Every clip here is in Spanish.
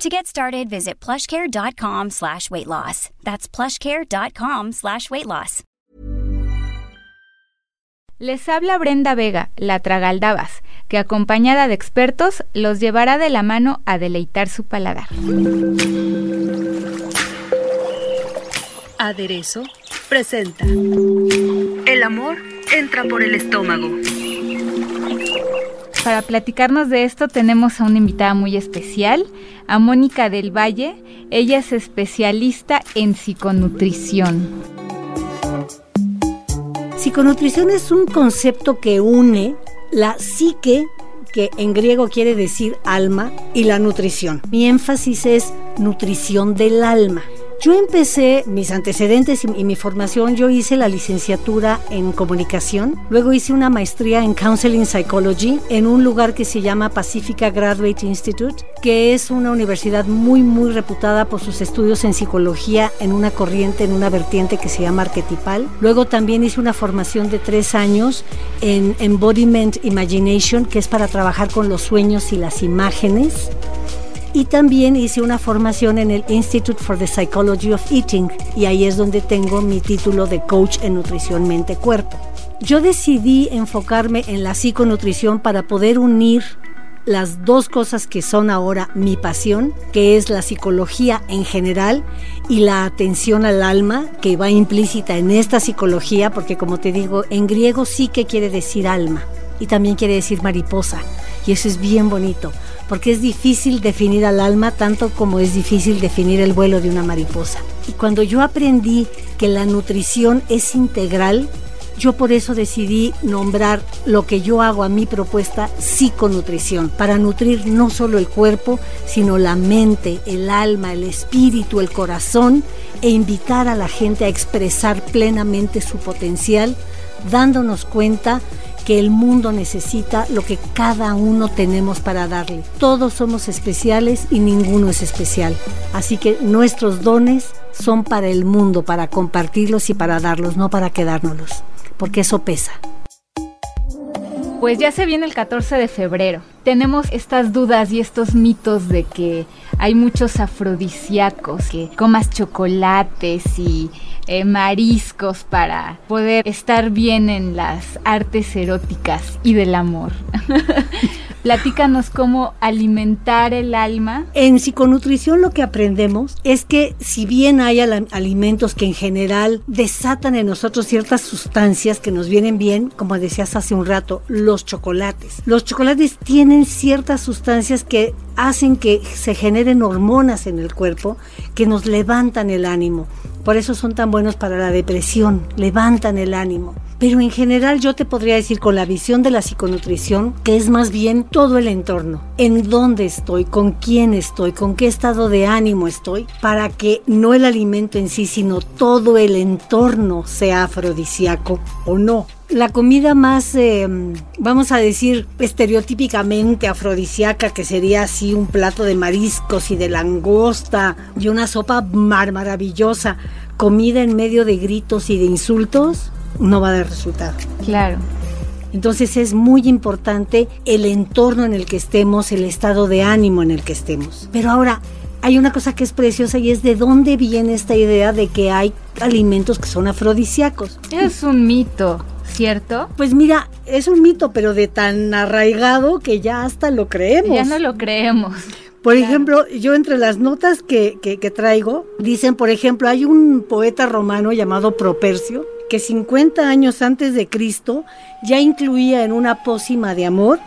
To get started, visit plushcare.com slash weight loss. That's plushcare.com slash weight loss. Les habla Brenda Vega, la Tragaldabas, que acompañada de expertos los llevará de la mano a deleitar su paladar. Aderezo presenta El amor entra por el estómago. Para platicarnos de esto tenemos a una invitada muy especial, a Mónica del Valle. Ella es especialista en psiconutrición. Psiconutrición es un concepto que une la psique, que en griego quiere decir alma, y la nutrición. Mi énfasis es nutrición del alma. Yo empecé mis antecedentes y, mi formación, yo hice la licenciatura en comunicación, luego hice una maestría en Counseling Psychology en un lugar que se llama Pacifica Graduate Institute, que es una universidad muy, muy reputada por sus estudios en psicología en una corriente, en una vertiente que se llama arquetipal. Luego también hice una formación de tres años en Embodiment Imagination, que es para trabajar con los sueños y las imágenes y también hice una formación en el Institute for the Psychology of Eating y ahí es donde tengo mi título de coach en nutrición mente-cuerpo. Yo decidí enfocarme en la psiconutrición para poder unir las dos cosas que son ahora mi pasión, que es la psicología en general y la atención al alma, que va implícita en esta psicología, porque como te digo, en griego sí que quiere decir alma y también quiere decir mariposa, y eso es bien bonito porque es difícil definir al alma tanto como es difícil definir el vuelo de una mariposa. Y cuando yo aprendí que la nutrición es integral, yo por eso decidí nombrar lo que yo hago a mi propuesta psiconutrición, para nutrir no solo el cuerpo, sino la mente, el alma, el espíritu, el corazón, e invitar a la gente a expresar plenamente su potencial, dándonos cuenta que el mundo necesita lo que cada uno tenemos para darle. Todos somos especiales y ninguno es especial. Así que nuestros dones son para el mundo, para compartirlos y para darlos, no para quedárnoslos, porque eso pesa. Pues ya se viene el 14 de febrero. Tenemos estas dudas y estos mitos de que hay muchos afrodisíacos, que comas chocolates y eh, mariscos para poder estar bien en las artes eróticas y del amor. Platícanos cómo alimentar el alma. En psiconutrición lo que aprendemos es que si bien hay alimentos que en general desatan en nosotros ciertas sustancias que nos vienen bien, como decías hace un rato, los chocolates. Los chocolates tienen ciertas sustancias que hacen que se generen hormonas en el cuerpo que nos levantan el ánimo. Por eso son tan buenos para la depresión, levantan el ánimo. Pero en general yo te podría decir con la visión de la psiconutrición que es más bien todo el entorno. En dónde estoy, con quién estoy, con qué estado de ánimo estoy, para que no el alimento en sí, sino todo el entorno sea afrodisíaco o no. La comida más, em, vamos a decir, estereotípicamente afrodisíaca, que sería así un plato de mariscos y de langosta y una sopa mar maravillosa, comida en medio de gritos y de insultos, no va a dar resultado. Claro. Entonces es muy importante el entorno en el que estemos, el estado de ánimo en el que estemos. Pero ahora, hay una cosa que es preciosa y es de dónde viene esta idea de que hay alimentos que son afrodisíacos. Es un mito, ¿cierto? Pues mira, es un mito, pero de tan arraigado que ya hasta lo creemos. Ya no lo creemos. Por ejemplo, yo entre las notas que, que, que traigo, dicen, por ejemplo, hay un poeta romano llamado Propercio, que 50 años antes de Cristo ya incluía en una pócima de amor,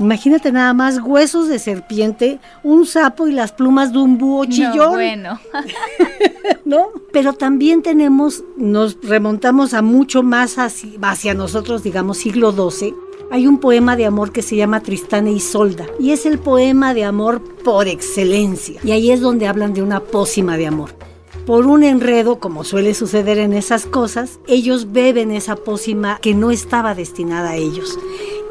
imagínate nada más huesos de serpiente, un sapo y las plumas de un búho chillón. No, bueno. ¿No? Pero también tenemos, nos remontamos a mucho más hacia, hacia nosotros, digamos siglo XII. Hay un poema de amor que se llama Tristán e Isolda y es el poema de amor por excelencia. Y ahí es donde hablan de una pócima de amor. Por un enredo, como suele suceder en esas cosas, ellos beben esa pócima que no estaba destinada a ellos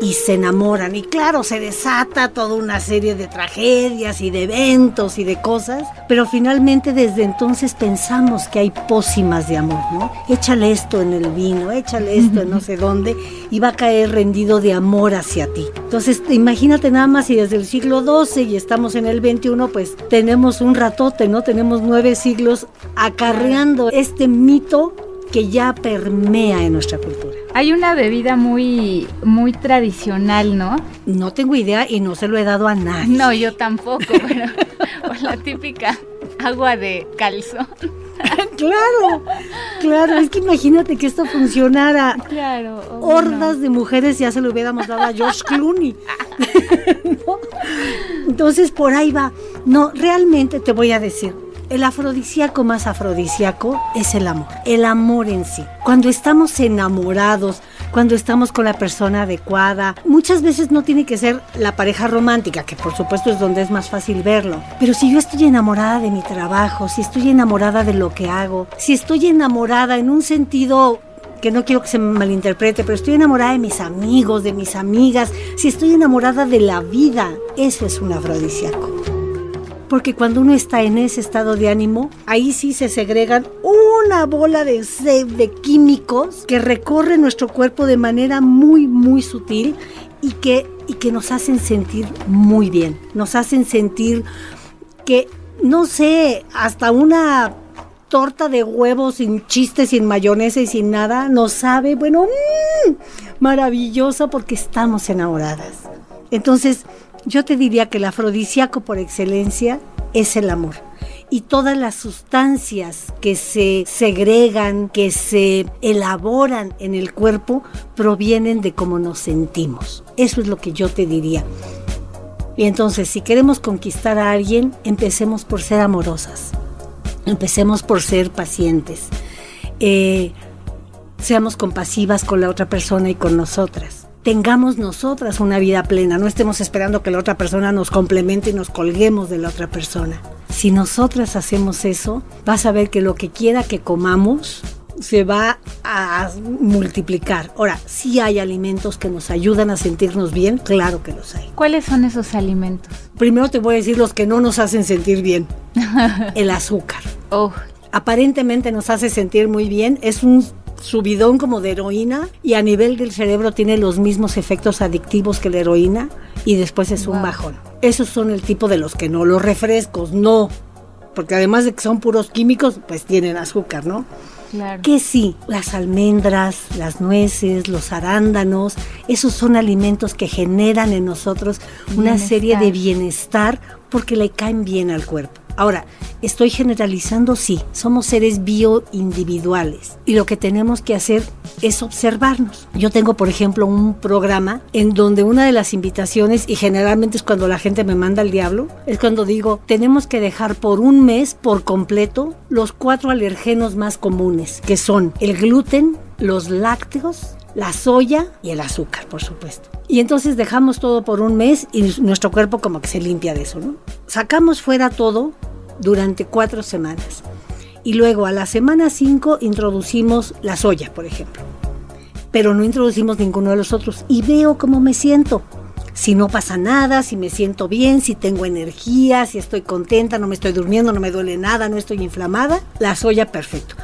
y se enamoran. Y claro, se desata toda una serie de tragedias y de eventos y de cosas, pero finalmente desde entonces pensamos que hay pócimas de amor, ¿no? Échale esto en el vino, échale esto en no sé dónde y va a caer rendido de amor hacia ti. Entonces, imagínate nada más si desde el siglo XII y estamos en el XXI, pues tenemos un ratote, ¿no? Tenemos nueve siglos acarreando este mito que ya permea en nuestra cultura. Hay una bebida muy, muy tradicional, ¿no? No tengo idea y no se lo he dado a nadie. No, yo tampoco, pero la típica agua de calzón. claro, claro, es que imagínate que esto funcionara. Claro. Hordas de mujeres ya se lo hubiéramos dado a George Clooney. Entonces por ahí va. No, realmente te voy a decir, el afrodisíaco más afrodisíaco es el amor, el amor en sí. Cuando estamos enamorados, cuando estamos con la persona adecuada, muchas veces no tiene que ser la pareja romántica, que por supuesto es donde es más fácil verlo. Pero si yo estoy enamorada de mi trabajo, si estoy enamorada de lo que hago, si estoy enamorada en un sentido que no quiero que se malinterprete, pero estoy enamorada de mis amigos, de mis amigas, si estoy enamorada de la vida, eso es un afrodisíaco porque cuando uno está en ese estado de ánimo, ahí sí se segregan una bola de, de químicos que recorren nuestro cuerpo de manera muy, muy sutil y que, y que nos hacen sentir muy bien, nos hacen sentir que, no sé, hasta una torta de huevos sin chistes, sin mayonesa y sin nada, nos sabe, bueno, mmm, maravillosa porque estamos enamoradas. Entonces, yo te diría que el afrodisíaco por excelencia es el amor. Y todas las sustancias que se segregan, que se elaboran en el cuerpo, provienen de cómo nos sentimos. Eso es lo que yo te diría. Y entonces, si queremos conquistar a alguien, empecemos por ser amorosas. Empecemos por ser pacientes. Eh, seamos compasivas con la otra persona y con nosotras tengamos nosotras una vida plena, no estemos esperando que la otra persona nos complemente y nos colguemos de la otra persona. Si nosotras hacemos eso, vas a ver que lo que quiera que comamos se va a multiplicar. Ahora, si hay alimentos que nos ayudan a sentirnos bien, claro que los hay. ¿Cuáles son esos alimentos? Primero te voy a decir los que no nos hacen sentir bien. El azúcar. Oh. Aparentemente nos hace sentir muy bien, es un subidón como de heroína y a nivel del cerebro tiene los mismos efectos adictivos que la heroína y después es un bajón. Esos son el tipo de los que no, los refrescos no, porque además de que son puros químicos, pues tienen azúcar, ¿no? Claro. Que sí, las almendras, las nueces, los arándanos, esos son alimentos que generan en nosotros una serie de bienestar porque le caen bien al cuerpo. Ahora, estoy generalizando, sí, somos seres bioindividuales y lo que tenemos que hacer es observarnos. Yo tengo, por ejemplo, un programa en donde una de las invitaciones, y generalmente es cuando la gente me manda al diablo, es cuando digo, tenemos que dejar por un mes por completo los cuatro alergenos más comunes, que son el gluten, los lácteos, la soya y el azúcar, por supuesto. Y entonces dejamos todo por un mes y nuestro cuerpo como que se limpia de eso, ¿no? Sacamos fuera todo durante cuatro semanas. Y luego a la semana cinco introducimos la soya, por ejemplo. Pero no introducimos ninguno de los otros. Y veo cómo me siento. Si no pasa nada, si me siento bien, si tengo energía, si estoy contenta, no me estoy durmiendo, no me duele nada, no estoy inflamada, la soya perfecto.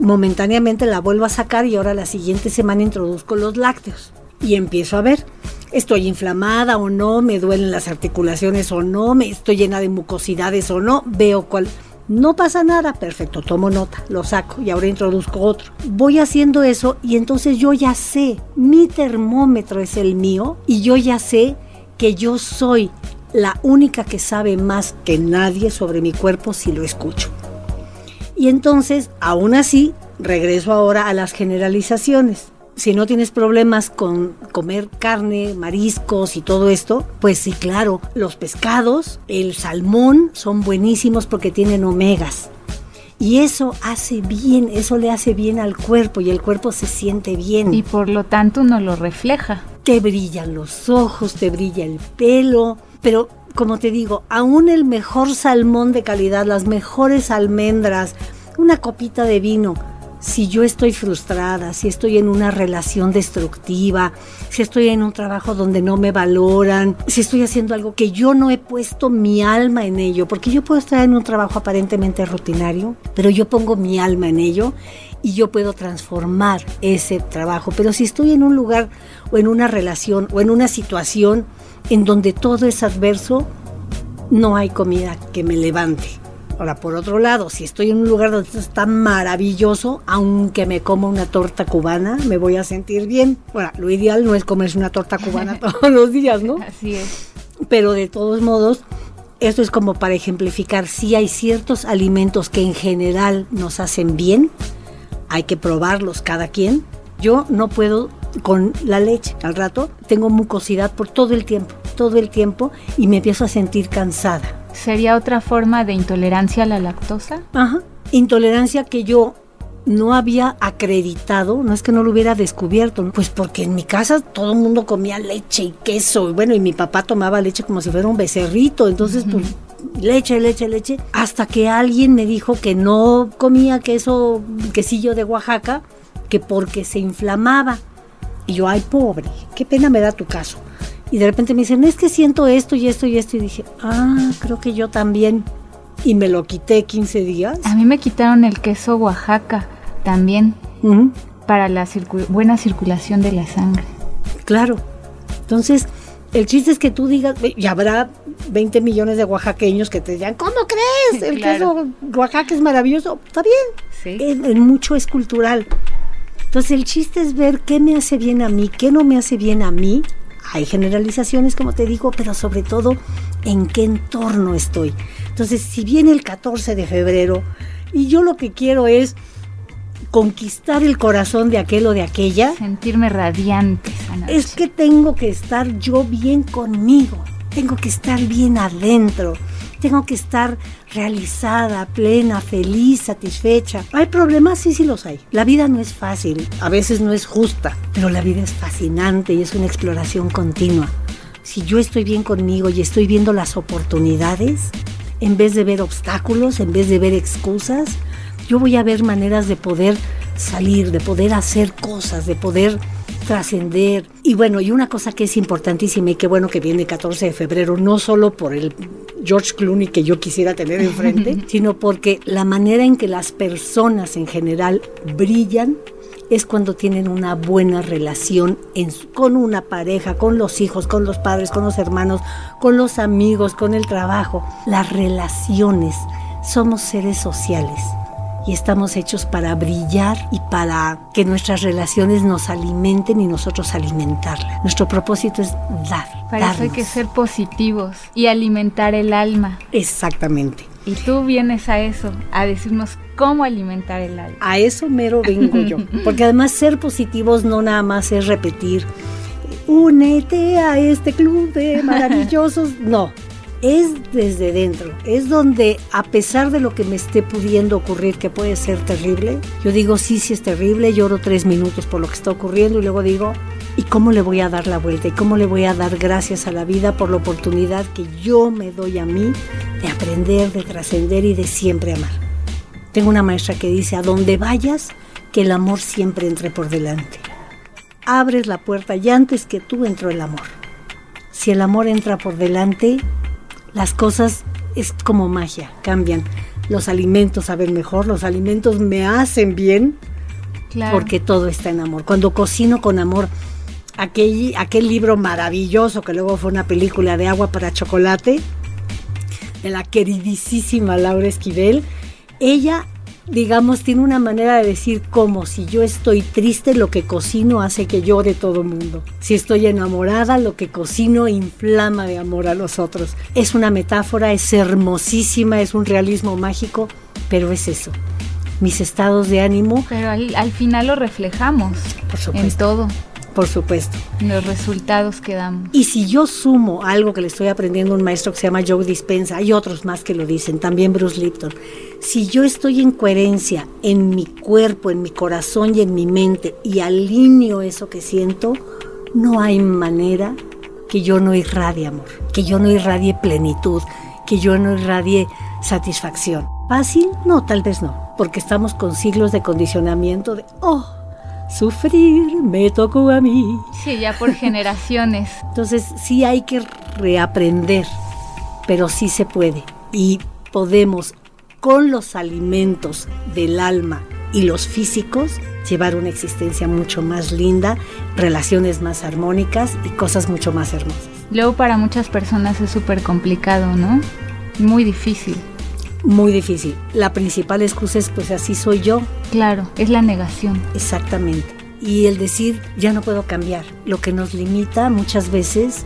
Momentáneamente la vuelvo a sacar y ahora la siguiente semana introduzco los lácteos. Y empiezo a ver estoy inflamada o no, me duelen las articulaciones o no, me estoy llena de mucosidades o no, veo cuál. No pasa nada, perfecto, tomo nota, lo saco y ahora introduzco otro. Voy haciendo eso y entonces yo ya sé, mi termómetro es el mío y yo ya sé que yo soy la única que sabe más que nadie sobre mi cuerpo si lo escucho. Y entonces, aún así, regreso ahora a las generalizaciones si no tienes problemas con comer carne, mariscos y todo esto, pues sí, claro, los pescados, el salmón son buenísimos porque tienen omegas. Y eso hace bien, eso le hace bien al cuerpo y el cuerpo se siente bien. Y por lo tanto no lo refleja. Te brillan los ojos, te brilla el pelo, pero como te digo, aún el mejor salmón de calidad, las mejores almendras, una copita de vino. Si yo estoy frustrada, si estoy en una relación destructiva, si estoy en un trabajo donde no me valoran, si estoy haciendo algo que yo no he puesto mi alma en ello, porque yo puedo estar en un trabajo aparentemente rutinario, pero yo pongo mi alma en ello y yo puedo transformar ese trabajo. Pero si estoy en un lugar o en una relación o en una situación en donde todo es adverso, no hay comida que me levante. Ahora, por otro lado, si estoy en un lugar donde está maravilloso, aunque me coma una torta cubana, me voy a sentir bien. Bueno, lo ideal no es comerse una torta cubana todos los días, ¿no? Así es. Pero de todos modos, esto es como para ejemplificar, si hay ciertos alimentos que en general nos hacen bien, hay que probarlos cada quien. Yo no puedo con la leche al rato, tengo mucosidad por todo el tiempo, todo el tiempo y me empiezo a sentir cansada. ¿Sería otra forma de intolerancia a la lactosa? Ajá. Intolerancia que yo no había acreditado, no es que no lo hubiera descubierto, pues porque en mi casa todo el mundo comía leche y queso, y bueno, y mi papá tomaba leche como si fuera un becerrito, entonces pues leche, leche, leche, hasta que alguien me dijo que no comía queso, quesillo de Oaxaca, que porque se inflamaba. Y yo, ay, pobre, qué pena me da tu caso. Y de repente me dicen, es que siento esto y esto y esto. Y dije, ah, creo que yo también. Y me lo quité 15 días. A mí me quitaron el queso Oaxaca también para la circu- buena circulación de la sangre. Claro. Entonces, el chiste es que tú digas, y habrá 20 millones de oaxaqueños que te digan, ¿cómo crees? El Claro. queso Oaxaca es maravilloso. Está bien. Sí. En, en mucho es cultural. Entonces, el chiste es ver qué me hace bien a mí, qué no me hace bien a mí. Hay generalizaciones, como te digo, pero sobre todo en qué entorno estoy. Entonces, si viene el 14 de febrero y yo lo que quiero es conquistar el corazón de aquel o de aquella, Sentirme radiante es que tengo que estar yo bien conmigo, tengo que estar bien adentro, tengo que estar realizada, plena, feliz, satisfecha. ¿Hay problemas? Sí, sí los hay. La vida no es fácil, a veces no es justa, pero la vida es fascinante y es una exploración continua. Si yo estoy bien conmigo y estoy viendo las oportunidades, en vez de ver obstáculos, en vez de ver excusas, yo voy a ver maneras de poder salir, de poder hacer cosas, de poder trascender. Y bueno, y una cosa que es importantísima y qué bueno que viene el 14 de febrero, no solo por el George Clooney que yo quisiera tener enfrente, sino porque la manera en que las personas en general brillan es cuando tienen una buena relación en con una pareja, con los hijos, con los padres, con los hermanos, con los amigos, con el trabajo. Las relaciones. Somos seres sociales y estamos hechos para brillar y para que nuestras relaciones nos alimenten y nosotros alimentarlas. Nuestro propósito es dar. Para eso hay que ser positivos y alimentar el alma. Exactamente. Y tú vienes a eso, a decirnos cómo alimentar el alma. A eso mero vengo yo. Porque además ser positivos no nada más es repetir, únete a este club de maravillosos. No, es desde dentro. Es donde a pesar de lo que me esté pudiendo ocurrir, que puede ser terrible, yo digo, sí, sí es terrible, lloro tres minutos por lo que está ocurriendo y luego digo, ¿y cómo le voy a dar la vuelta? ¿Y cómo le voy a dar gracias a la vida por la oportunidad que yo me doy a mí de aprender, de trascender y de siempre amar? Tengo una maestra que dice, a donde vayas, que el amor siempre entre por delante. Abres la puerta y antes que tú entró el amor. Si el amor entra por delante, las cosas es como magia, cambian. Los alimentos saben mejor, los alimentos me hacen bien Claro. porque todo está en amor. Cuando cocino con amor, aquel, aquel libro maravilloso que luego fue una película de agua para chocolate, de la queridísima Laura Esquivel, ella, digamos, tiene una manera de decir como si yo estoy triste, lo que cocino hace que llore todo el mundo. Si estoy enamorada, lo que cocino inflama de amor a los otros. Es una metáfora, es hermosísima, es un realismo mágico, pero es eso. Mis estados de ánimo, Pero al, al final lo reflejamos por en todo, por supuesto. los resultados que damos. Y si yo sumo algo que le estoy aprendiendo a un maestro que se llama Joe Dispensa, hay otros más que lo dicen, también Bruce Lipton, si yo estoy en coherencia en mi cuerpo, en mi corazón y en mi mente y alineo eso que siento, no hay manera que yo no irradie amor, que yo no irradie plenitud, que yo no irradie satisfacción. ¿Fácil? No, tal vez no. porque estamos con siglos de condicionamiento de, oh, sufrir me tocó a mí. Sí, ya por generaciones. Entonces sí hay que reaprender, pero sí se puede. Y podemos, con los alimentos del alma y los físicos, llevar una existencia mucho más linda, relaciones más armónicas y cosas mucho más hermosas. Luego para muchas personas es súper complicado, ¿no? Muy difícil. Muy difícil. La principal excusa es pues así soy yo. Claro, es la negación. Exactamente. Y el decir ya no puedo cambiar. Lo que nos limita muchas veces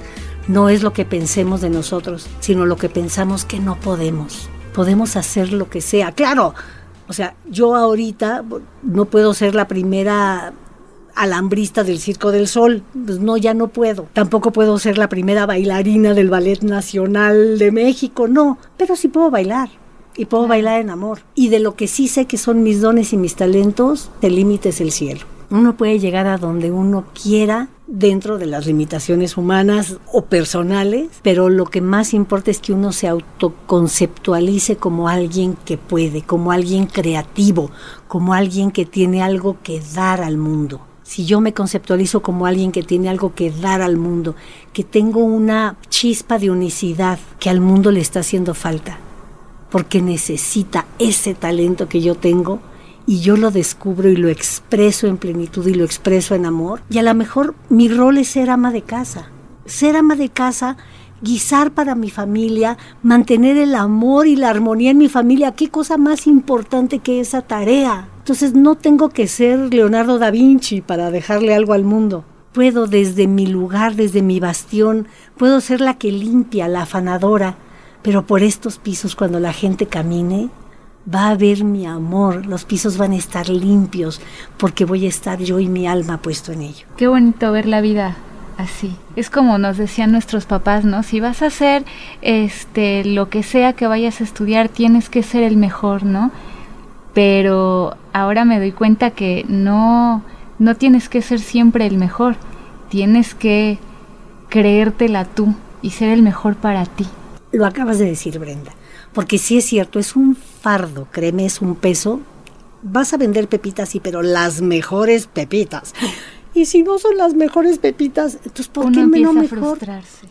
no es lo que pensemos de nosotros, sino lo que pensamos que no podemos. Podemos hacer lo que sea. Claro, o sea, yo ahorita no puedo ser la primera alambrista del Circo del Sol. Pues no, ya no puedo. Tampoco puedo ser la primera bailarina del Ballet Nacional de México, no. Pero sí puedo bailar. Y puedo bailar en amor. Y de lo que sí sé que son mis dones y mis talentos, el límite es el cielo. Uno puede llegar a donde uno quiera dentro de las limitaciones humanas o personales, pero lo que más importa es que uno se autoconceptualice como alguien que puede, como alguien creativo, como alguien que tiene algo que dar al mundo. Si yo me conceptualizo como alguien que tiene algo que dar al mundo, que tengo una chispa de unicidad que al mundo le está haciendo falta, porque necesita ese talento que yo tengo, y yo lo descubro y lo expreso en plenitud y lo expreso en amor. Y a lo mejor mi rol es ser ama de casa. Ser ama de casa, guisar para mi familia, mantener el amor y la armonía en mi familia. ¿Qué cosa más importante que esa tarea? Entonces no tengo que ser Leonardo da Vinci para dejarle algo al mundo. Puedo desde mi lugar, desde mi bastión, puedo ser la que limpia, la afanadora, pero por estos pisos cuando la gente camine, va a haber mi amor, los pisos van a estar limpios, porque voy a estar yo y mi alma puesto en ello. Qué bonito ver la vida así. Es como nos decían nuestros papás, ¿no? Si vas a hacer este lo que sea que vayas a estudiar, tienes que ser el mejor, ¿no? Pero ahora me doy cuenta que no no tienes que ser siempre el mejor. Tienes que creértela tú y ser el mejor para ti. Lo acabas de decir, Brenda. Porque sí es cierto, es un fardo, créeme, es un peso. Vas a vender pepitas, sí, pero las mejores pepitas. Y si no son las mejores pepitas, entonces ¿por qué no mejor?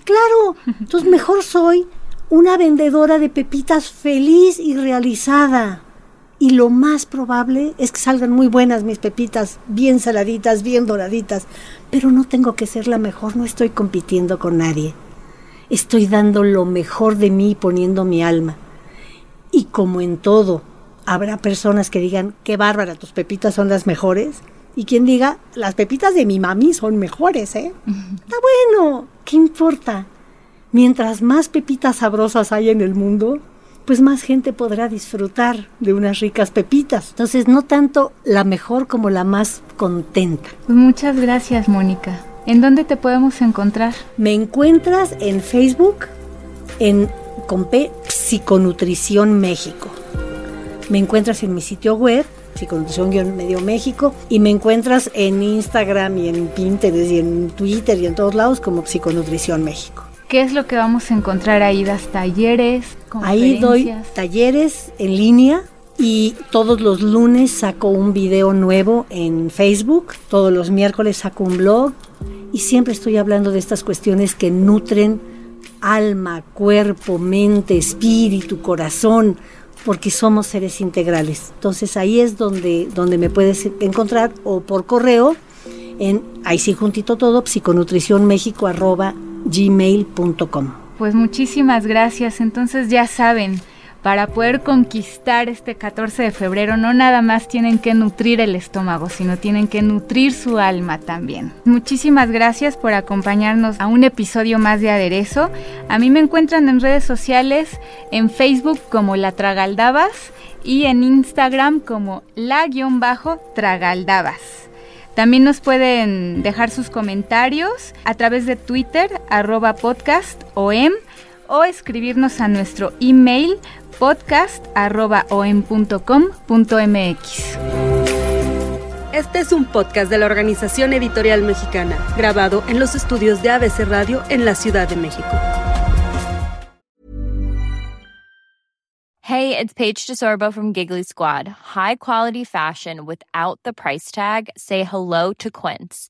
Claro, entonces mejor soy una vendedora de pepitas feliz y realizada. Y lo más probable es que salgan muy buenas mis pepitas, bien saladitas, bien doraditas. Pero no tengo que ser la mejor, no estoy compitiendo con nadie. Estoy dando lo mejor de mí poniendo mi alma. Y como en todo, habrá personas que digan, qué bárbara, tus pepitas son las mejores. Y quien diga, las pepitas de mi mami son mejores, ¿eh? Está bueno, ¿qué importa? Mientras más pepitas sabrosas hay en el mundo, pues más gente podrá disfrutar de unas ricas pepitas. Entonces, no tanto la mejor como la más contenta. Pues muchas gracias, Mónica. ¿En dónde te podemos encontrar? Me encuentras en Facebook, en con P, Psiconutrición México. Me encuentras en mi sitio web, Psiconutrición-Medio México, y me encuentras en Instagram y en Pinterest y en Twitter y en todos lados como Psiconutrición México. ¿Qué es lo que vamos a encontrar ahí? ¿Das talleres? Ahí doy talleres en línea y todos los lunes saco un video nuevo en Facebook, todos los miércoles saco un blog y siempre estoy hablando de estas cuestiones que nutren alma, cuerpo, mente, espíritu, corazón, porque somos seres integrales. Entonces ahí es donde, donde me puedes encontrar o por correo en ahí sí juntito todo, psiconutricionmexico.gmail.com. Pues muchísimas gracias. Entonces ya saben, para poder conquistar este 14 de febrero no nada más tienen que nutrir el estómago, sino tienen que nutrir su alma también. Muchísimas gracias por acompañarnos a un episodio más de Aderezo. A mí me encuentran en redes sociales, en Facebook como La Tragaldabas y en Instagram como La-Tragaldabas. También nos pueden dejar sus comentarios a través de Twitter, arroba podcast o o escribirnos a nuestro email podcast.om.com.mx. Este es un podcast de la Organización Editorial Mexicana, grabado en los estudios de ABC Radio en la Ciudad de México. Hey. It's Paige DeSorbo from Giggly Squad. High quality fashion without the price tag. Say hello to Quince.